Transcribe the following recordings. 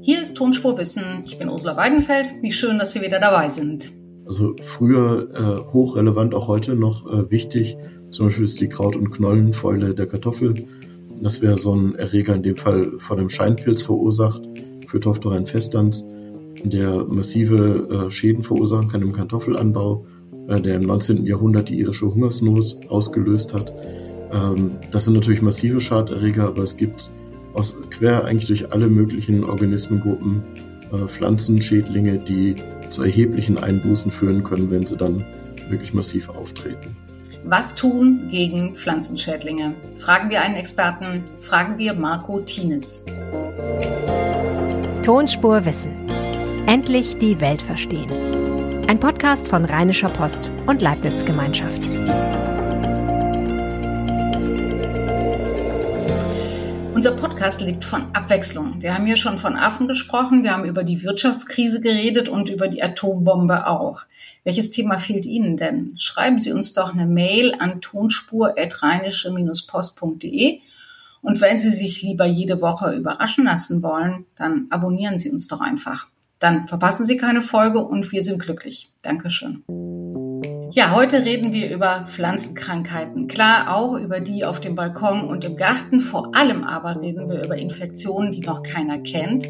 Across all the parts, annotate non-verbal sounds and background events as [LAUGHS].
Hier ist Tonspur Wissen. Ich bin Ursula Weidenfeld. Wie schön, dass Sie wieder dabei sind. Also früher äh, hochrelevant, auch heute noch äh, wichtig. Zum Beispiel ist die Kraut- und Knollenfäule der Kartoffel. Das wäre so ein Erreger in dem Fall von einem Scheinpilz verursacht für Tophterein festans, der massive äh, Schäden verursachen kann im Kartoffelanbau, äh, der im 19. Jahrhundert die irische Hungersnot ausgelöst hat. Ähm, das sind natürlich massive Schaderreger, aber es gibt aus quer eigentlich durch alle möglichen Organismengruppen äh, Pflanzenschädlinge, die zu erheblichen Einbußen führen können, wenn sie dann wirklich massiv auftreten. Was tun gegen Pflanzenschädlinge? Fragen wir einen Experten, fragen wir Marco Tienes. Tonspur Wissen. Endlich die Welt verstehen. Ein Podcast von Rheinischer Post und Leibniz Gemeinschaft. Unser Podcast lebt von Abwechslung. Wir haben hier schon von Affen gesprochen, wir haben über die Wirtschaftskrise geredet und über die Atombombe auch. Welches Thema fehlt Ihnen denn? Schreiben Sie uns doch eine Mail an tonspur-post.de und wenn Sie sich lieber jede Woche überraschen lassen wollen, dann abonnieren Sie uns doch einfach. Dann verpassen Sie keine Folge und wir sind glücklich. Dankeschön. Ja, heute reden wir über Pflanzenkrankheiten. Klar auch über die auf dem Balkon und im Garten. Vor allem aber reden wir über Infektionen, die noch keiner kennt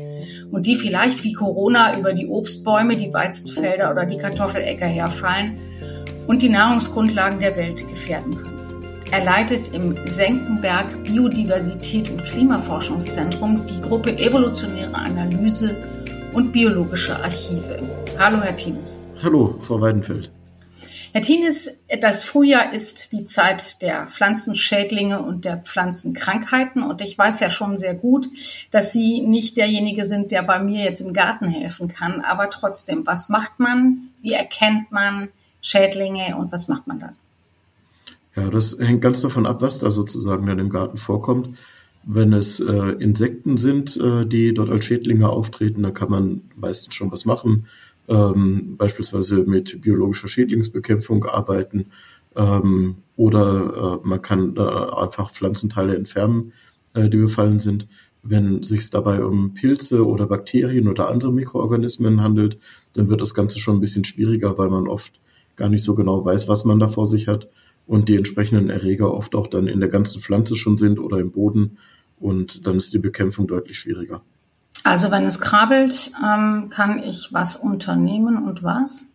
und die vielleicht wie Corona über die Obstbäume, die Weizenfelder oder die Kartoffeläcker herfallen und die Nahrungsgrundlagen der Welt gefährden können. Er leitet im Senckenberg Biodiversität und Klimaforschungszentrum die Gruppe Evolutionäre Analyse und Biologische Archive. Hallo, Herr Thienes. Hallo, Frau Weidenfeld. Herr Tienes, das Frühjahr ist die Zeit der Pflanzenschädlinge und der Pflanzenkrankheiten. Und ich weiß ja schon sehr gut, dass Sie nicht derjenige sind, der bei mir jetzt im Garten helfen kann. Aber trotzdem, was macht man? Wie erkennt man Schädlinge und was macht man dann? Ja, das hängt ganz davon ab, was da sozusagen dann im Garten vorkommt. Wenn es äh, Insekten sind, äh, die dort als Schädlinge auftreten, dann kann man meistens schon was machen ähm, beispielsweise mit biologischer Schädlingsbekämpfung arbeiten ähm, oder äh, man kann äh, einfach Pflanzenteile entfernen, äh, die befallen sind. Wenn sich dabei um Pilze oder Bakterien oder andere Mikroorganismen handelt, dann wird das Ganze schon ein bisschen schwieriger, weil man oft gar nicht so genau weiß, was man da vor sich hat und die entsprechenden Erreger oft auch dann in der ganzen Pflanze schon sind oder im Boden und dann ist die Bekämpfung deutlich schwieriger. Also wenn es krabbelt, ähm, kann ich was unternehmen und was?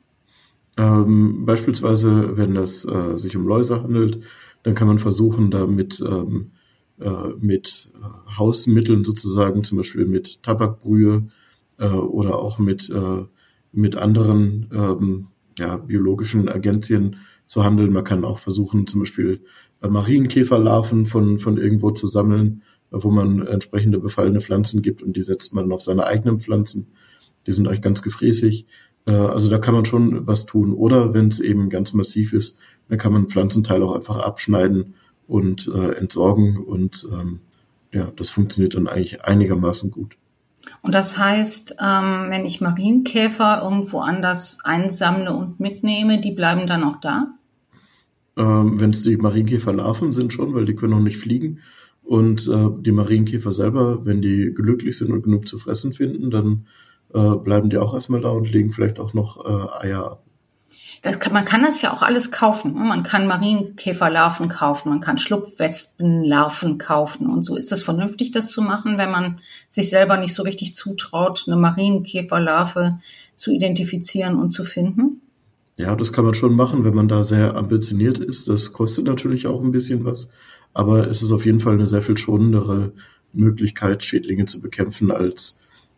Ähm, beispielsweise, wenn es äh, sich um Läuse handelt, dann kann man versuchen, damit ähm, äh, mit äh, Hausmitteln sozusagen, zum Beispiel mit Tabakbrühe äh, oder auch mit, äh, mit anderen ähm, ja, biologischen Agenzien zu handeln. Man kann auch versuchen, zum Beispiel äh, Marienkäferlarven von, von irgendwo zu sammeln wo man entsprechende befallene Pflanzen gibt und die setzt man auf seine eigenen Pflanzen. Die sind euch ganz gefräßig. Äh, also da kann man schon was tun. Oder wenn es eben ganz massiv ist, dann kann man Pflanzenteile auch einfach abschneiden und äh, entsorgen. Und ähm, ja, das funktioniert dann eigentlich einigermaßen gut. Und das heißt, ähm, wenn ich Marienkäfer irgendwo anders einsammle und mitnehme, die bleiben dann auch da? Ähm, wenn es die Marienkäferlarven sind schon, weil die können noch nicht fliegen. Und äh, die Marienkäfer selber, wenn die glücklich sind und genug zu fressen finden, dann äh, bleiben die auch erstmal da und legen vielleicht auch noch äh, Eier ab. Kann, man kann das ja auch alles kaufen. Ne? Man kann Marienkäferlarven kaufen, man kann Schlupfwespenlarven kaufen und so. Ist das vernünftig, das zu machen, wenn man sich selber nicht so richtig zutraut, eine Marienkäferlarve zu identifizieren und zu finden? Ja, das kann man schon machen, wenn man da sehr ambitioniert ist. Das kostet natürlich auch ein bisschen was. Aber es ist auf jeden Fall eine sehr viel schonendere Möglichkeit, Schädlinge zu bekämpfen, als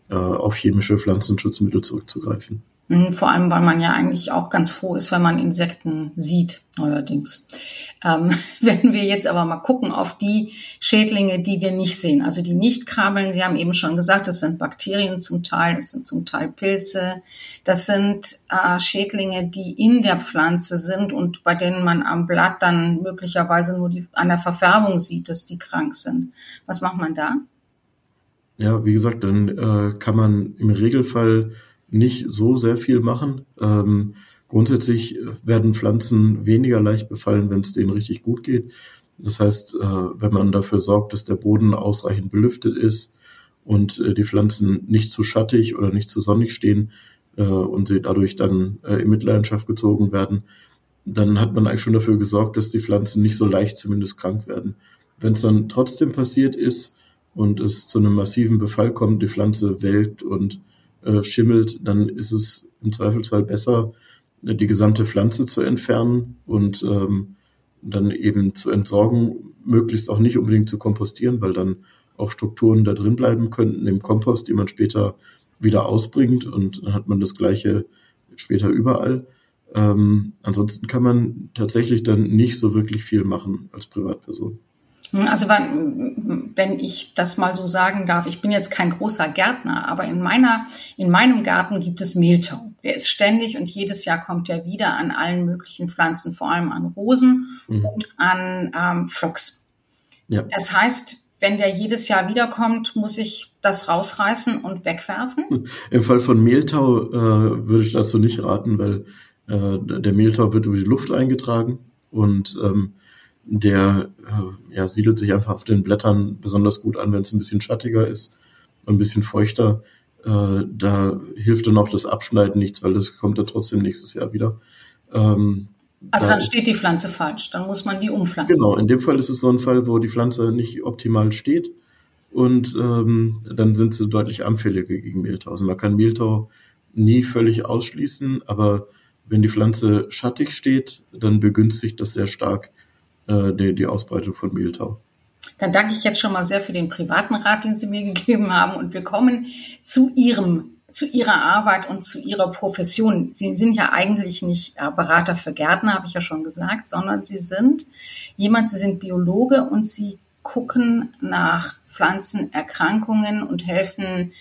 äh, auf chemische Pflanzenschutzmittel zurückzugreifen. Mhm, vor allem, weil man ja eigentlich auch ganz froh ist, wenn man Insekten sieht, neuerdings. Ähm, [LAUGHS] wenn wir jetzt aber mal gucken auf die Schädlinge, die wir nicht sehen, also die nicht krabbeln, Sie haben eben schon gesagt, das sind Bakterien zum Teil, das sind zum Teil Pilze, das sind äh, Schädlinge, die in der Pflanze sind und bei denen man am Blatt dann möglicherweise nur die, an der Verfärbung sieht, dass die krank sind. Was macht man da? Ja, wie gesagt, dann äh, kann man im Regelfall nicht so sehr viel machen. Ähm, grundsätzlich werden Pflanzen weniger leicht befallen, wenn es denen richtig gut geht. Das heißt, äh, wenn man dafür sorgt, dass der Boden ausreichend belüftet ist und äh, die Pflanzen nicht zu schattig oder nicht zu sonnig stehen äh, und sie dadurch dann äh, in Mitleidenschaft gezogen werden, dann hat man eigentlich schon dafür gesorgt, dass die Pflanzen nicht so leicht zumindest krank werden. Wenn es dann trotzdem passiert ist und es zu einem massiven Befall kommt, die Pflanze welkt und äh, schimmelt, dann ist es im Zweifelsfall besser, die gesamte Pflanze zu entfernen und ähm, dann eben zu entsorgen, möglichst auch nicht unbedingt zu kompostieren, weil dann auch Strukturen da drin bleiben könnten im Kompost, die man später wieder ausbringt und dann hat man das gleiche später überall. Ähm, ansonsten kann man tatsächlich dann nicht so wirklich viel machen als Privatperson. Hm, also wenn, wenn ich das mal so sagen darf, ich bin jetzt kein großer Gärtner, aber in meiner, in meinem Garten gibt es Mehltau. Der ist ständig und jedes Jahr kommt er wieder an allen möglichen Pflanzen, vor allem an Rosen mhm. und an ähm, Phlox. Ja. Das heißt, wenn der jedes Jahr wiederkommt, muss ich das rausreißen und wegwerfen? Im Fall von Mehltau äh, würde ich dazu nicht raten, weil äh, der Mehltau wird über die Luft eingetragen und ähm, der äh, ja, siedelt sich einfach auf den Blättern besonders gut an, wenn es ein bisschen schattiger ist und ein bisschen feuchter. Äh, da hilft dann auch das Abschneiden nichts, weil das kommt dann trotzdem nächstes Jahr wieder. Ähm, also da dann steht die Pflanze falsch, dann muss man die umpflanzen. Genau, in dem Fall ist es so ein Fall, wo die Pflanze nicht optimal steht und ähm, dann sind sie deutlich anfälliger gegen Mehltau. Also man kann Mehltau nie völlig ausschließen, aber wenn die Pflanze schattig steht, dann begünstigt das sehr stark äh, die, die Ausbreitung von Mehltau. Dann danke ich jetzt schon mal sehr für den privaten Rat, den Sie mir [LAUGHS] gegeben haben. Und wir kommen zu Ihrem, zu Ihrer Arbeit und zu Ihrer Profession. Sie sind ja eigentlich nicht äh, Berater für Gärtner, habe ich ja schon gesagt, sondern Sie sind jemand, Sie sind Biologe und Sie gucken nach Pflanzenerkrankungen und helfen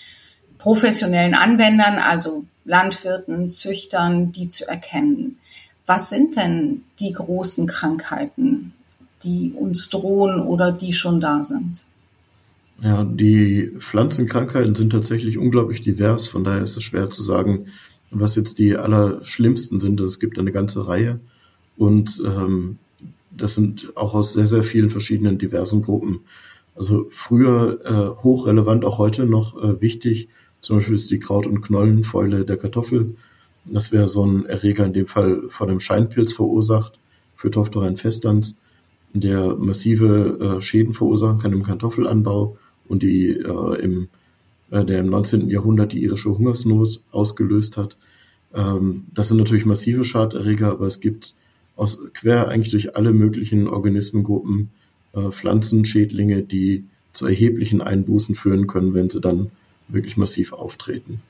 professionellen Anwendern, also Landwirten, Züchtern, die zu erkennen. Was sind denn die großen Krankheiten, die uns drohen oder die schon da sind? Ja, die Pflanzenkrankheiten sind tatsächlich unglaublich divers. Von daher ist es schwer zu sagen, was jetzt die allerschlimmsten sind. Es gibt eine ganze Reihe und ähm, das sind auch aus sehr, sehr vielen verschiedenen diversen Gruppen. Also früher äh, hochrelevant, auch heute noch äh, wichtig, zum Beispiel ist die Kraut- und Knollenfäule der Kartoffel. Das wäre so ein Erreger in dem Fall von einem Scheinpilz verursacht für Tophterein festans der massive äh, Schäden verursachen kann im Kartoffelanbau und die äh, im, äh, der im 19. Jahrhundert die irische Hungersnot ausgelöst hat. Ähm, das sind natürlich massive Schaderreger, aber es gibt aus quer eigentlich durch alle möglichen Organismengruppen äh, Pflanzenschädlinge, die zu erheblichen Einbußen führen können, wenn sie dann wirklich massiv auftreten.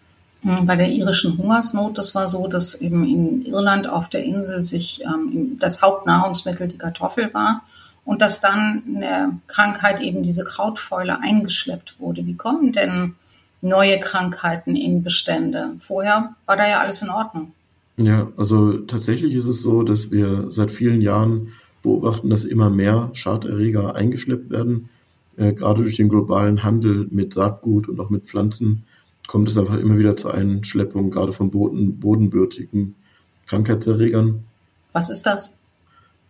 Hm, bei der irischen Hungersnot, das war so, dass eben in Irland auf der Insel sich ähm, das Hauptnahrungsmittel die Kartoffel war und dass dann eine Krankheit eben diese Krautfäule eingeschleppt wurde. Wie kommen denn neue Krankheiten in Bestände? Vorher war da ja alles in Ordnung. Ja, also tatsächlich ist es so, dass wir seit vielen Jahren beobachten, dass immer mehr Schaderreger eingeschleppt werden, äh, gerade durch den globalen Handel mit Saatgut und auch mit Pflanzen kommt es einfach immer wieder zu Einschleppungen, gerade von boden, bodenbürtigen Krankheitserregern. Was ist das?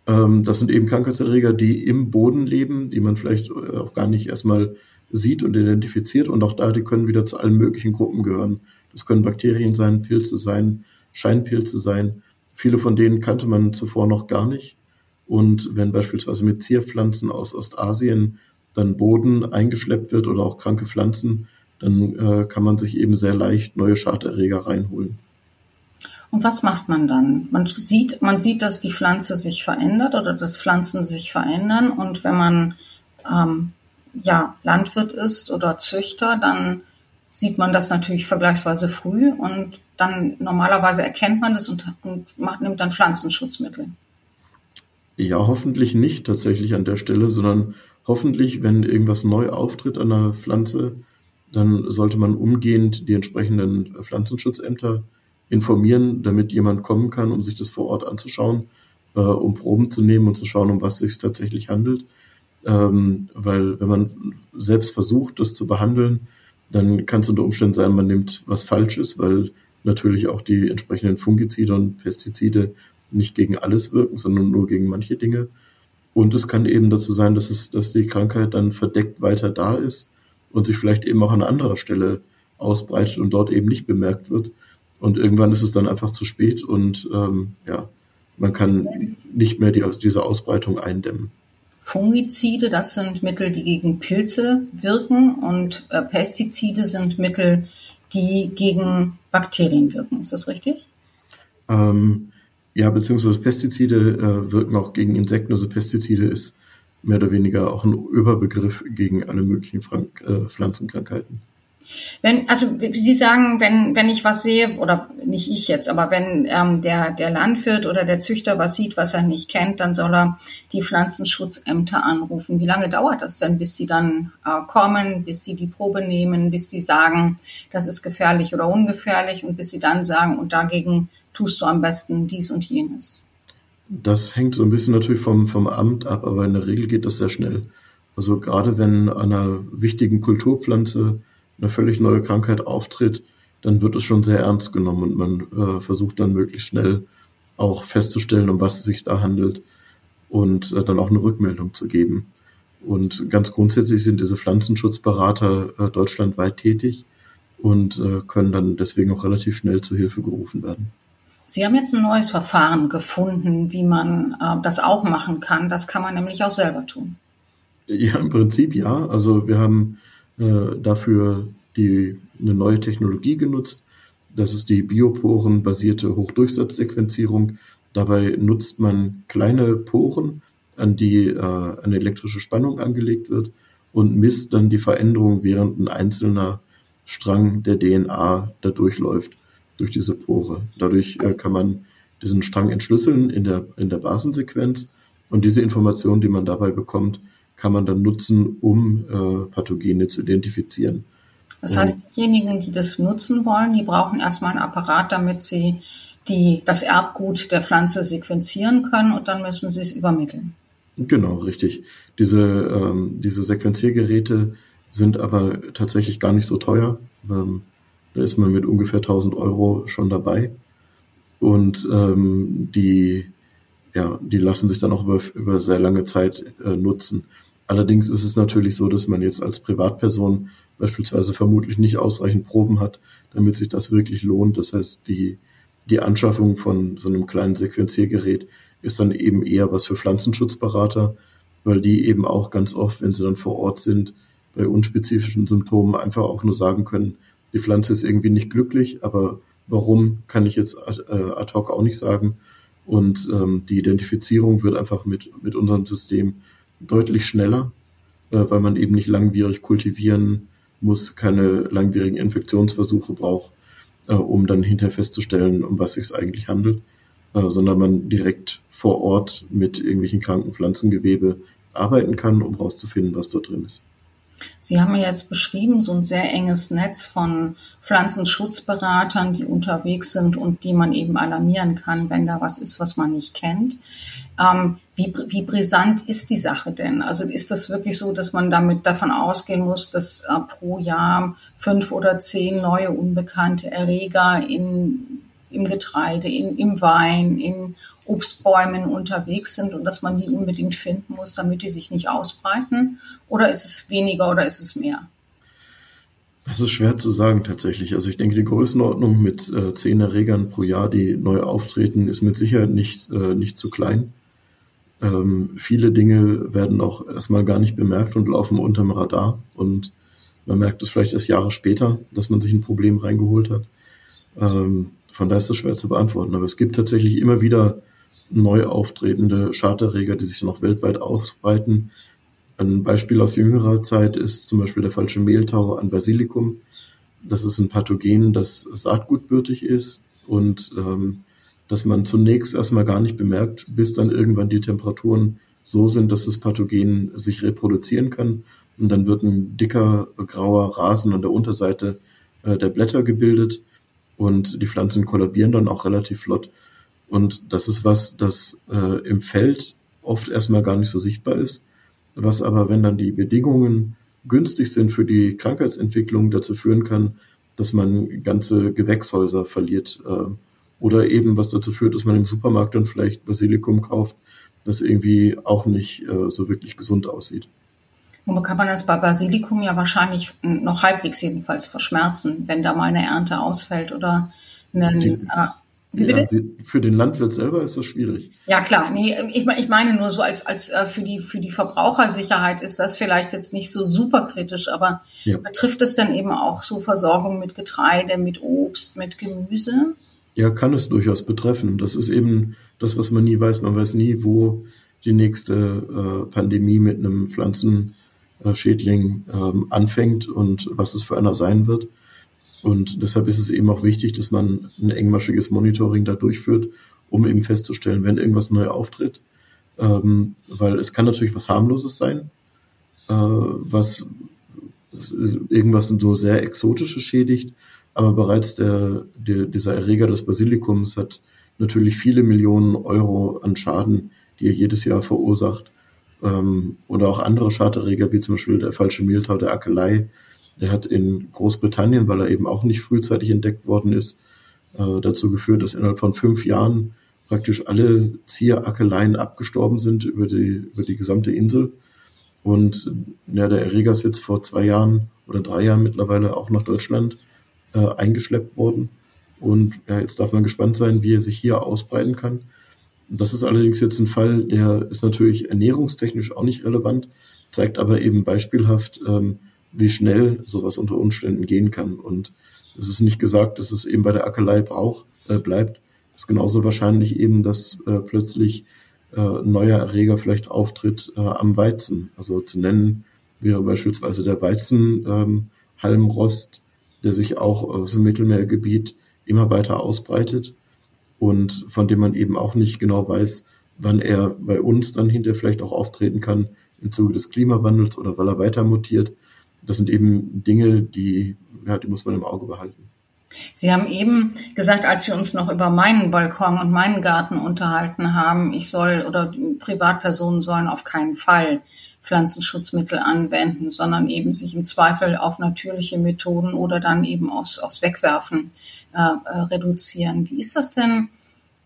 Ähm, das sind eben Krankheitserreger, die im Boden leben, die man vielleicht äh, auch gar nicht erstmal sieht und identifiziert. Und auch da, die können wieder zu allen möglichen Gruppen gehören. Das können Bakterien sein, Pilze sein, Scheinpilze sein. Viele von denen kannte man zuvor noch gar nicht. Und wenn beispielsweise mit Zierpflanzen aus Ostasien dann Boden eingeschleppt wird oder auch kranke Pflanzen, dann äh, kann man sich eben sehr leicht neue Schaderreger reinholen. Und was macht man dann? Man sieht, man sieht, dass die Pflanze sich verändert oder dass Pflanzen sich verändern. Und wenn man ähm, ja, Landwirt ist oder Züchter, dann sieht man das natürlich vergleichsweise früh und dann normalerweise erkennt man das und, und macht, nimmt dann Pflanzenschutzmittel. Ja, hoffentlich nicht tatsächlich an der Stelle, sondern hoffentlich, wenn irgendwas neu auftritt an der Pflanze, dann sollte man umgehend die entsprechenden Pflanzenschutzämter informieren, damit jemand kommen kann, um sich das vor Ort anzuschauen, äh, um Proben zu nehmen und zu schauen, um was es sich tatsächlich handelt. Ähm, weil wenn man selbst versucht, das zu behandeln, dann kann es unter Umständen sein, man nimmt was Falsches, weil natürlich auch die entsprechenden Fungizide und Pestizide nicht gegen alles wirken, sondern nur gegen manche Dinge. Und es kann eben dazu sein, dass es, dass die Krankheit dann verdeckt weiter da ist und sich vielleicht eben auch an anderer Stelle ausbreitet und dort eben nicht bemerkt wird. Und irgendwann ist es dann einfach zu spät und ähm, ja, man kann nicht mehr die, diese Ausbreitung eindämmen. Fungizide, das sind Mittel, die gegen Pilze wirken und äh, Pestizide sind Mittel, die gegen Bakterien wirken. Ist das richtig? Ähm, ja, beziehungsweise Pestizide äh, wirken auch gegen Insekten. Also Pestizide ist mehr oder weniger auch ein Überbegriff gegen alle möglichen Frank äh, Pflanzenkrankheiten. Wenn, also Sie sagen, wenn, wenn ich was sehe, oder nicht ich jetzt, aber wenn ähm, der, der Landwirt oder der Züchter was sieht, was er nicht kennt, dann soll er die Pflanzenschutzämter anrufen. Wie lange dauert das denn, bis sie dann äh, kommen, bis sie die Probe nehmen, bis die sagen, das ist gefährlich oder ungefährlich und bis sie dann sagen, und dagegen tust du am besten dies und jenes? Das hängt so ein bisschen natürlich vom, vom Amt ab, aber in der Regel geht das sehr schnell. Also gerade wenn einer wichtigen Kulturpflanze eine völlig neue Krankheit auftritt, dann wird es schon sehr ernst genommen und man äh, versucht dann möglichst schnell auch festzustellen, um was es sich da handelt und äh, dann auch eine Rückmeldung zu geben. Und ganz grundsätzlich sind diese Pflanzenschutzberater äh, deutschlandweit tätig und äh, können dann deswegen auch relativ schnell zu Hilfe gerufen werden. Sie haben jetzt ein neues Verfahren gefunden, wie man äh, das auch machen kann. Das kann man nämlich auch selber tun. Ja, im Prinzip ja. Also wir haben äh, dafür die, eine neue Technologie genutzt. Das ist die Bioporen-basierte Hochdurchsatzsequenzierung. Dabei nutzt man kleine Poren, an die äh, eine elektrische Spannung angelegt wird und misst dann die Veränderung, während ein einzelner Strang der DNA da durchläuft, durch diese Pore. Dadurch äh, kann man diesen Strang entschlüsseln in der, in der Basensequenz und diese Information, die man dabei bekommt, kann man dann nutzen, um äh, Pathogene zu identifizieren. Das heißt, diejenigen, die das nutzen wollen, die brauchen erstmal einen Apparat, damit sie die, das Erbgut der Pflanze sequenzieren können und dann müssen sie es übermitteln. Genau, richtig. Diese, ähm, diese Sequenziergeräte sind aber tatsächlich gar nicht so teuer. Ähm, da ist man mit ungefähr 1000 Euro schon dabei. Und ähm, die, ja, die lassen sich dann auch über, über sehr lange Zeit äh, nutzen. Allerdings ist es natürlich so, dass man jetzt als Privatperson beispielsweise vermutlich nicht ausreichend Proben hat, damit sich das wirklich lohnt. Das heißt, die, die Anschaffung von so einem kleinen Sequenziergerät ist dann eben eher was für Pflanzenschutzberater, weil die eben auch ganz oft, wenn sie dann vor Ort sind, bei unspezifischen Symptomen einfach auch nur sagen können, die Pflanze ist irgendwie nicht glücklich, aber warum kann ich jetzt äh, ad hoc auch nicht sagen. Und ähm, die Identifizierung wird einfach mit, mit unserem System deutlich schneller, äh, weil man eben nicht langwierig kultivieren muss, keine langwierigen Infektionsversuche braucht, äh, um dann hinterher festzustellen, um was es eigentlich handelt, äh, sondern man direkt vor Ort mit irgendwelchen kranken Pflanzengewebe arbeiten kann, um herauszufinden, was da drin ist. Sie haben ja jetzt beschrieben, so ein sehr enges Netz von Pflanzenschutzberatern, die unterwegs sind und die man eben alarmieren kann, wenn da was ist, was man nicht kennt. Ähm, wie, wie brisant ist die Sache denn? Also ist das wirklich so, dass man damit davon ausgehen muss, dass äh, pro Jahr fünf oder zehn neue unbekannte Erreger in, im Getreide, in, im Wein, in Obstbäumen unterwegs sind und dass man die unbedingt finden muss, damit die sich nicht ausbreiten? Oder ist es weniger oder ist es mehr? Das ist schwer zu sagen tatsächlich. Also ich denke, die Größenordnung mit äh, zehn Erregern pro Jahr, die neu auftreten, ist mit Sicherheit nicht, äh, nicht zu klein. Ähm, viele Dinge werden auch erstmal gar nicht bemerkt und laufen unterm Radar. Und man merkt es vielleicht erst Jahre später, dass man sich ein Problem reingeholt hat. Ähm, von daher ist das schwer zu beantworten. Aber es gibt tatsächlich immer wieder neu auftretende Schadterreger, die sich noch weltweit ausbreiten. Ein Beispiel aus jüngerer Zeit ist zum Beispiel der falsche Mehltau an Basilikum. Das ist ein Pathogen, das saatgutbürtig ist und ähm, dass man zunächst erstmal gar nicht bemerkt, bis dann irgendwann die Temperaturen so sind, dass das Pathogen sich reproduzieren kann. Und dann wird ein dicker grauer Rasen an der Unterseite äh, der Blätter gebildet und die Pflanzen kollabieren dann auch relativ flott. Und das ist was, das äh, im Feld oft erstmal gar nicht so sichtbar ist, was aber, wenn dann die Bedingungen günstig sind für die Krankheitsentwicklung, dazu führen kann, dass man ganze Gewächshäuser verliert. Äh, oder eben was dazu führt, dass man im Supermarkt dann vielleicht Basilikum kauft, das irgendwie auch nicht äh, so wirklich gesund aussieht. Nun kann man das bei Basilikum ja wahrscheinlich noch halbwegs jedenfalls verschmerzen, wenn da mal eine Ernte ausfällt oder eine, die, äh, ja, für den Landwirt selber ist das schwierig. Ja klar, nee, ich, ich meine nur so als als äh, für die für die Verbrauchersicherheit ist das vielleicht jetzt nicht so super kritisch, aber ja. betrifft es dann eben auch so Versorgung mit Getreide, mit Obst, mit Gemüse? Ja, kann es durchaus betreffen. Das ist eben das, was man nie weiß. Man weiß nie, wo die nächste äh, Pandemie mit einem Pflanzenschädling ähm, anfängt und was es für einer sein wird. Und deshalb ist es eben auch wichtig, dass man ein engmaschiges Monitoring da durchführt, um eben festzustellen, wenn irgendwas neu auftritt. Ähm, weil es kann natürlich was harmloses sein, äh, was irgendwas so sehr Exotisches schädigt, aber bereits der, der, dieser Erreger des Basilikums hat natürlich viele Millionen Euro an Schaden, die er jedes Jahr verursacht. Ähm, oder auch andere Schaderreger, wie zum Beispiel der falsche Mehltau der Akelei, der hat in Großbritannien, weil er eben auch nicht frühzeitig entdeckt worden ist, äh, dazu geführt, dass innerhalb von fünf Jahren praktisch alle Zierackeleien abgestorben sind über die, über die gesamte Insel. Und ja, der Erreger ist jetzt vor zwei Jahren oder drei Jahren mittlerweile auch nach Deutschland äh, eingeschleppt worden. Und ja, jetzt darf man gespannt sein, wie er sich hier ausbreiten kann. Das ist allerdings jetzt ein Fall, der ist natürlich ernährungstechnisch auch nicht relevant, zeigt aber eben beispielhaft, ähm, wie schnell sowas unter Umständen gehen kann. Und es ist nicht gesagt, dass es eben bei der Ackelei braucht, äh, bleibt. Es ist genauso wahrscheinlich eben, dass äh, plötzlich äh, neuer Erreger vielleicht auftritt äh, am Weizen. Also zu nennen wäre beispielsweise der Weizenhalmrost, ähm, der sich auch aus dem Mittelmeergebiet immer weiter ausbreitet und von dem man eben auch nicht genau weiß, wann er bei uns dann hinterher vielleicht auch auftreten kann im Zuge des Klimawandels oder weil er weiter mutiert das sind eben Dinge, die, ja, die muss man im Auge behalten. Sie haben eben gesagt, als wir uns noch über meinen Balkon und meinen Garten unterhalten haben, ich soll oder Privatpersonen sollen auf keinen Fall Pflanzenschutzmittel anwenden, sondern eben sich im Zweifel auf natürliche Methoden oder dann eben aufs, aufs Wegwerfen äh, äh reduzieren. Wie ist das denn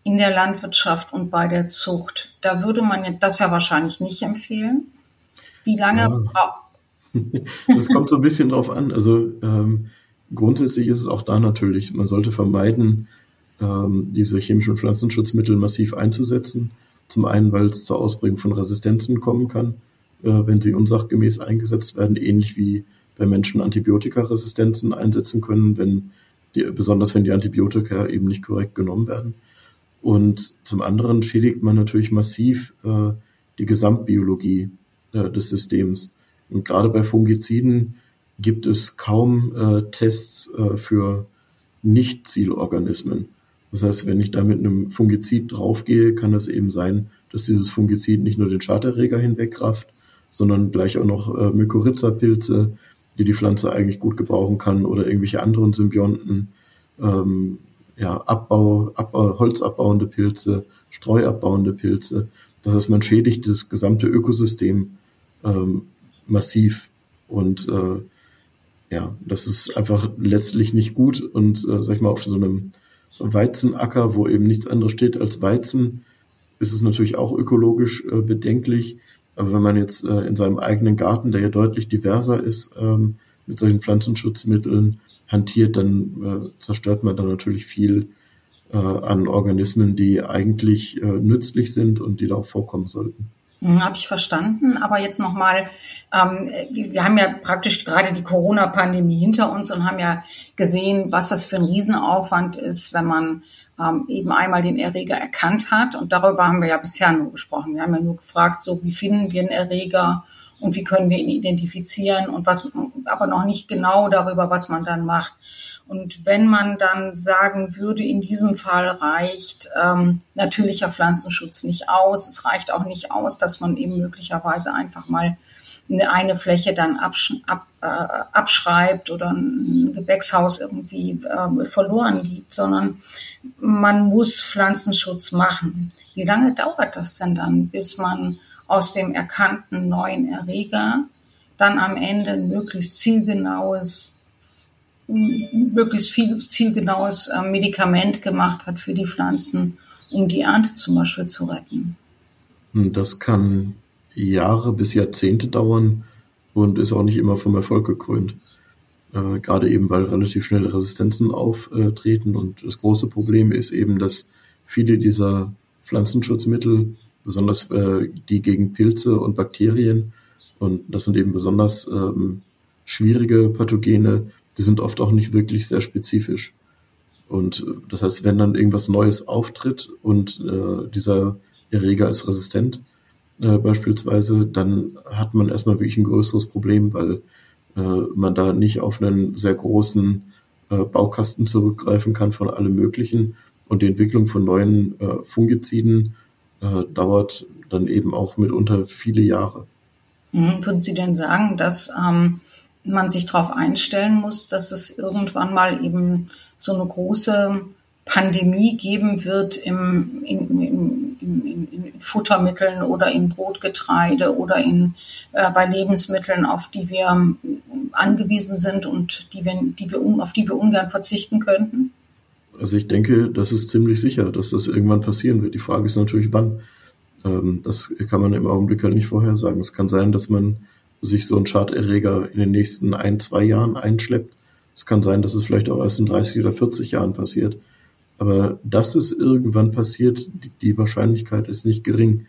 in der Landwirtschaft und bei der Zucht? Da würde man das ja wahrscheinlich nicht empfehlen. Wie lange ja. braucht [LAUGHS] das kommt so ein bisschen drauf an. Also ähm, grundsätzlich ist es auch da natürlich, man sollte vermeiden, ähm, diese chemischen Pflanzenschutzmittel massiv einzusetzen. Zum einen, weil es zur Ausbringung von Resistenzen kommen kann, äh, wenn sie unsachgemäß eingesetzt werden, ähnlich wie bei Menschen Antibiotikaresistenzen einsetzen können, wenn die, besonders wenn die Antibiotika eben nicht korrekt genommen werden. Und zum anderen schädigt man natürlich massiv äh, die Gesamtbiologie äh, des Systems. Und gerade bei Fungiziden gibt es kaum äh, Tests äh, für Nicht-Zielorganismen. Das heißt, wenn ich da mit einem Fungizid draufgehe, kann es eben sein, dass dieses Fungizid nicht nur den Schaderreger hinwegrafft, sondern gleich auch noch äh, Mykorrhiza-Pilze, die die Pflanze eigentlich gut gebrauchen kann, oder irgendwelche anderen Symbionten, ähm, ja, Abbau, Abbau, holzabbauende Pilze, streuabbauende Pilze. Das heißt, man schädigt das gesamte Ökosystem ähm, massiv. Und äh, ja, das ist einfach letztlich nicht gut. Und äh, sag ich mal, auf so einem Weizenacker, wo eben nichts anderes steht als Weizen, ist es natürlich auch ökologisch äh, bedenklich. Aber wenn man jetzt äh, in seinem eigenen Garten, der ja deutlich diverser ist, ähm, mit solchen Pflanzenschutzmitteln hantiert, dann äh, zerstört man dann natürlich viel äh, an Organismen, die eigentlich äh, nützlich sind und die da auch vorkommen sollten. Hm, Habe ich verstanden. Aber jetzt nochmal, ähm, wir haben ja praktisch gerade die Corona-Pandemie hinter uns und haben ja gesehen, was das für ein Riesenaufwand ist, wenn man ähm, eben einmal den Erreger erkannt hat. Und darüber haben wir ja bisher nur gesprochen. Wir haben ja nur gefragt, so wie finden wir einen Erreger und wie können wir ihn identifizieren und was, aber noch nicht genau darüber, was man dann macht. Und wenn man dann sagen würde, in diesem Fall reicht ähm, natürlicher Pflanzenschutz nicht aus, es reicht auch nicht aus, dass man eben möglicherweise einfach mal eine, Fläche dann absch ab, äh, abschreibt oder ein Gewächshaus irgendwie äh, verloren gibt, sondern man muss Pflanzenschutz machen. Wie lange dauert das denn dann, bis man aus dem erkannten neuen Erreger dann am Ende ein möglichst zielgenaues möglichst viel zielgenaues äh, Medikament gemacht hat für die Pflanzen, um die Ernte zum Beispiel zu retten. Das kann Jahre bis Jahrzehnte dauern. und ist auch nicht immer vom Erfolg gekrönt. Äh, gerade eben, weil relativ schnell Resistenzen auftreten. Und das große Problem ist eben, dass viele dieser Pflanzenschutzmittel, besonders äh, die gegen Pilze und Bakterien, und das sind eben besonders ähm, schwierige Pathogene, die sind oft auch nicht wirklich sehr spezifisch. Und äh, das heißt, wenn dann irgendwas Neues auftritt und äh, dieser Erreger ist resistent, äh, beispielsweise, dann hat man erstmal wirklich ein größeres Problem, weil äh, man da nicht auf einen sehr großen äh, Baukasten zurückgreifen kann von allem Möglichen. Und die Entwicklung von neuen äh, Fungiziden äh, dauert dann eben auch mitunter viele Jahre. Mhm. Würden Sie denn sagen, dass ähm, man sich darauf einstellen muss, dass es irgendwann mal eben so eine große Pandemie geben wird im, in, in, in, in Futtermitteln oder in Brotgetreide oder in, äh, bei Lebensmitteln, auf die wir angewiesen sind und die wir, die wir, auf die wir ungern verzichten könnten? Also ich denke, das ist ziemlich sicher, dass das irgendwann passieren wird. Die Frage ist natürlich, wann. Ähm, das kann man im Augenblick halt nicht vorhersagen. Es kann sein, dass man sich so ein Schaderreger in den nächsten ein, zwei Jahren einschleppt. Es kann sein, dass es vielleicht auch erst in 30 oder 40 Jahren passiert. Aber dass es irgendwann passiert, die, Wahrscheinlichkeit ist nicht gering.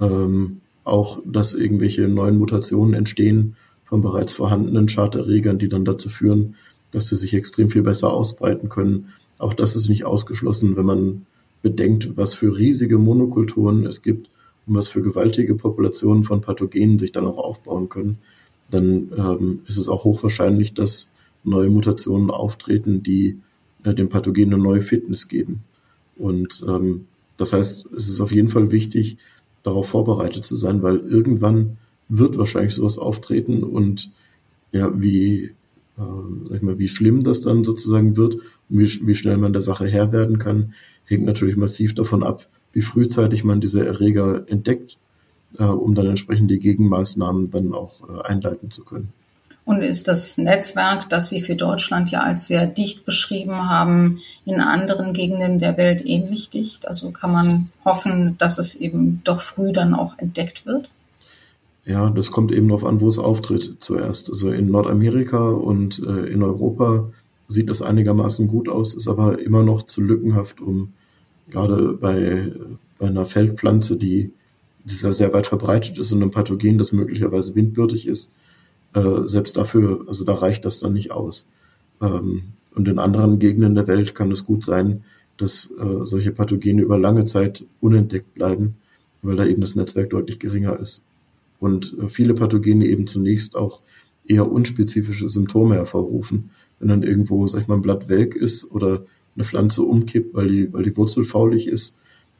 Ähm, auch, dass irgendwelche neuen Mutationen entstehen von bereits vorhandenen Schaderregern, die dann dazu führen, dass sie sich extrem viel besser ausbreiten können. Auch das ist nicht ausgeschlossen, wenn man bedenkt, was für riesige Monokulturen es gibt und was für gewaltige Populationen von Pathogenen sich dann auch aufbauen können. Dann ähm, ist es auch hochwahrscheinlich, dass neue Mutationen auftreten, die äh, dem Pathogen eine neue Fitness geben. Und ähm, das heißt, es ist auf jeden Fall wichtig, darauf vorbereitet zu sein, weil irgendwann wird wahrscheinlich sowas auftreten und ja, wie, äh, sag ich mal, wie schlimm das dann sozusagen wird und wie, wie schnell man der Sache Herr werden kann, hängt natürlich massiv davon ab, wie frühzeitig man diese Erreger entdeckt, äh, um dann entsprechend die Gegenmaßnahmen dann auch äh, einleiten zu können. Und ist das Netzwerk, das Sie für Deutschland ja als sehr dicht beschrieben haben, in anderen Gegenden der Welt ähnlich dicht? Also kann man hoffen, dass es eben doch früh dann auch entdeckt wird? Ja, das kommt eben darauf an, wo es auftritt zuerst. Also in Nordamerika und äh, in Europa sieht das einigermaßen gut aus, ist aber immer noch zu lückenhaft, um gerade bei, bei einer Feldpflanze, die, die sehr weit verbreitet ist und einem Pathogen, das möglicherweise windbürtig ist, äh, selbst dafür, also da reicht das dann nicht aus. Ähm, und in anderen Gegenden der Welt kann es gut sein, dass äh, solche Pathogene über lange Zeit unentdeckt bleiben, weil da eben das Netzwerk deutlich geringer ist. Und äh, viele Pathogene eben zunächst auch eher unspezifische Symptome hervorrufen. Wenn dann irgendwo, sag ich mal, ein Blatt welk ist oder eine Pflanze umkippt, weil die, weil die Wurzel faulig ist,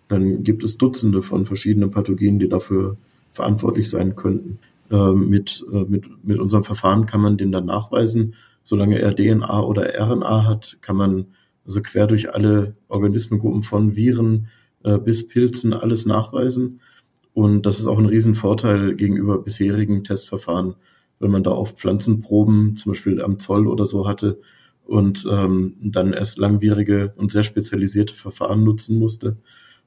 dann gibt es Dutzende von verschiedenen Pathogenen, die dafür verantwortlich sein könnten. Ähm, mit, äh, mit, mit unserem Verfahren kann man den dann nachweisen. Solange er DNA oder RNA hat, kann man also quer durch alle Organismengruppen von Viren äh, bis Pilzen alles nachweisen. Und das ist auch ein Riesenvorteil gegenüber bisherigen Testverfahren, weil man da oft Pflanzenproben, zum Beispiel am Zoll oder so hatte und ähm, dann erst langwierige und sehr spezialisierte Verfahren nutzen musste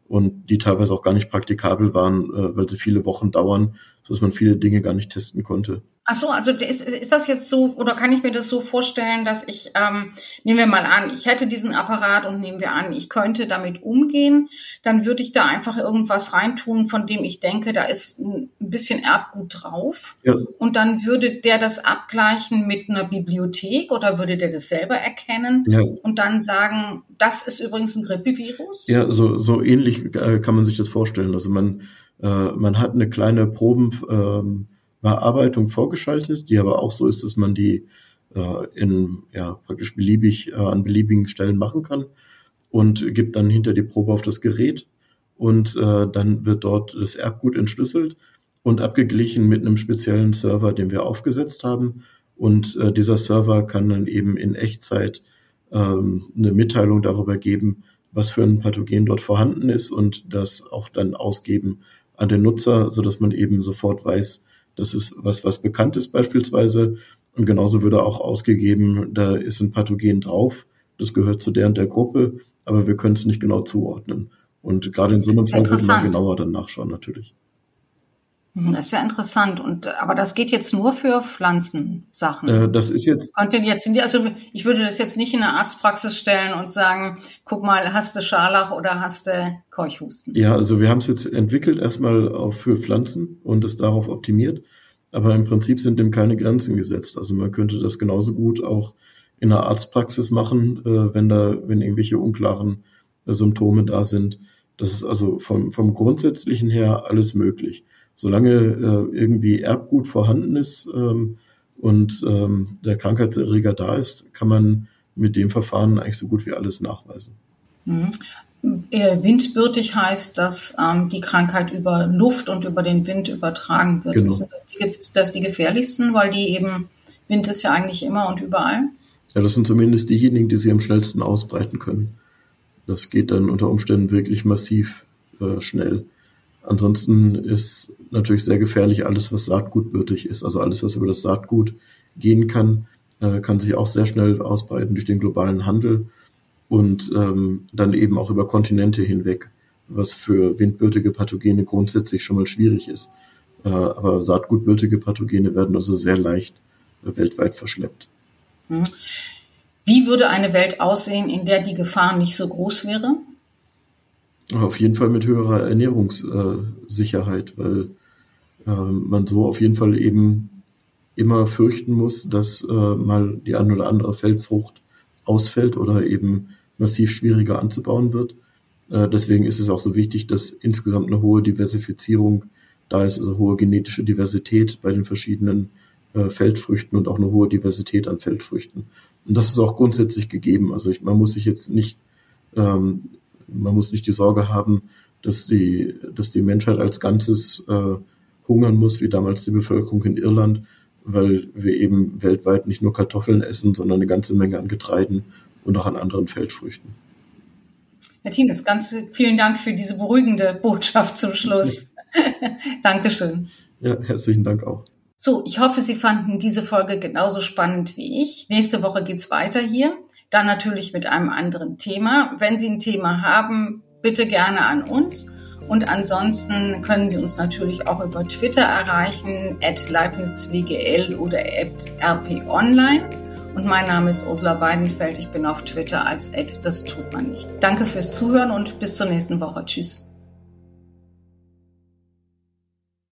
und die teilweise auch gar nicht praktikabel waren, äh, weil sie viele Wochen dauern, so dass man viele Dinge gar nicht testen konnte. Ach so, also ist, ist das jetzt so, oder kann ich mir das so vorstellen, dass ich, ähm, nehmen wir mal an, ich hätte diesen Apparat und nehmen wir an, ich könnte damit umgehen, dann würde ich da einfach irgendwas reintun, von dem ich denke, da ist ein bisschen Erbgut drauf. Ja. Und dann würde der das abgleichen mit einer Bibliothek oder würde der das selber erkennen ja. und dann sagen, das ist übrigens ein Grippevirus? Ja, so, so ähnlich äh, kann man sich das vorstellen. Also man, äh, man hat eine kleine Proben, ähm, vorgeschaltet, die aber auch so ist, dass man die äh, in ja, praktisch beliebig äh, an beliebigen Stellen machen kann und gibt dann hinter die Probe auf das Gerät und äh, dann wird dort das Erbgut entschlüsselt und abgeglichen mit einem speziellen Server, den wir aufgesetzt haben. Und äh, dieser Server kann dann eben in Echtzeit ähm, eine Mitteilung darüber geben, was für ein Pathogen dort vorhanden ist und das auch dann ausgeben an den Nutzer, so dass man eben sofort weiß, das ist was, was bekannt ist beispielsweise. Und genauso würde auch ausgegeben, da ist ein Pathogen drauf. Das gehört zu der und der Gruppe, aber wir können es nicht genau zuordnen. Und gerade in so einem Fall würde man genauer dann nachschauen, natürlich. Hm, das ist ja interessant. Und aber das geht jetzt nur für Pflanzensachen. Äh, das ist jetzt. Könnte jetzt also ich würde das jetzt nicht in eine Arztpraxis stellen und sagen, guck mal, hast du Scharlach oder hast du Keuchhusten? Ja, also wir haben es jetzt entwickelt erstmal auch für Pflanzen und es darauf optimiert. Aber im Prinzip sind dem keine Grenzen gesetzt. Also man könnte das genauso gut auch in einer Arztpraxis machen, äh, wenn da, wenn irgendwelche unklaren äh, Symptome da sind. Das ist also vom, vom Grundsätzlichen her alles möglich solange äh, irgendwie Erbgut vorhanden ist ähm, und ähm, der Krankheitserreger da ist, kann man mit dem Verfahren eigentlich so gut wie alles nachweisen. Mhm. Äh, windbürtig heißt, dass ähm, die Krankheit über Luft und über den Wind übertragen wird. Genau. Sind das die, das die gefährlichsten, weil die eben, Wind ist ja eigentlich immer und überall? Ja, das sind zumindest diejenigen, die sie am schnellsten ausbreiten können. Das geht dann unter Umständen wirklich massiv äh, schnell. Ansonsten ist natürlich sehr gefährlich alles, was saatgutbürtig ist. Also alles, was über das Saatgut gehen kann, äh, kann sich auch sehr schnell ausbreiten durch den globalen Handel und ähm, dann eben auch über Kontinente hinweg, was für windbürtige Pathogene grundsätzlich schon mal schwierig ist. Äh, aber saatgutbürtige Pathogene werden also sehr leicht äh, weltweit verschleppt. Mhm. Wie würde eine Welt aussehen, in der die Gefahr nicht so groß wäre? Auf jeden Fall mit höherer Ernährungssicherheit, weil äh, man so auf jeden Fall eben immer fürchten muss, dass äh, mal die ein oder andere Feldfrucht ausfällt oder eben massiv schwieriger anzubauen wird. Äh, deswegen ist es auch so wichtig, dass insgesamt eine hohe Diversifizierung da ist, also hohe genetische Diversität bei den verschiedenen äh, Feldfrüchten und auch eine hohe Diversität an Feldfrüchten. Und das ist auch grundsätzlich gegeben. Also ich, man muss sich jetzt nicht ähm, man muss nicht die Sorge haben, dass die, dass die Menschheit als Ganzes äh, hungern muss, wie damals die Bevölkerung in Irland, weil wir eben weltweit nicht nur Kartoffeln essen, sondern eine ganze Menge an Getreiden und auch an anderen Feldfrüchten. Herr Tines, ganz vielen Dank für diese beruhigende Botschaft zum Schluss. [LAUGHS] Dankeschön. Ja, herzlichen Dank auch. So, ich hoffe, Sie fanden diese Folge genauso spannend wie ich. Nächste Woche geht's weiter hier. Dann natürlich mit einem anderen Thema. Wenn Sie ein Thema haben, bitte gerne an uns. Und ansonsten können Sie uns natürlich auch über Twitter erreichen, at leibnizwgl oder at rponline. Und mein Name ist Ursula Weidenfeld. Ich bin auf Twitter als Ed, das tut man nicht. Danke fürs Zuhören und bis zur nächsten Woche. Tschüss.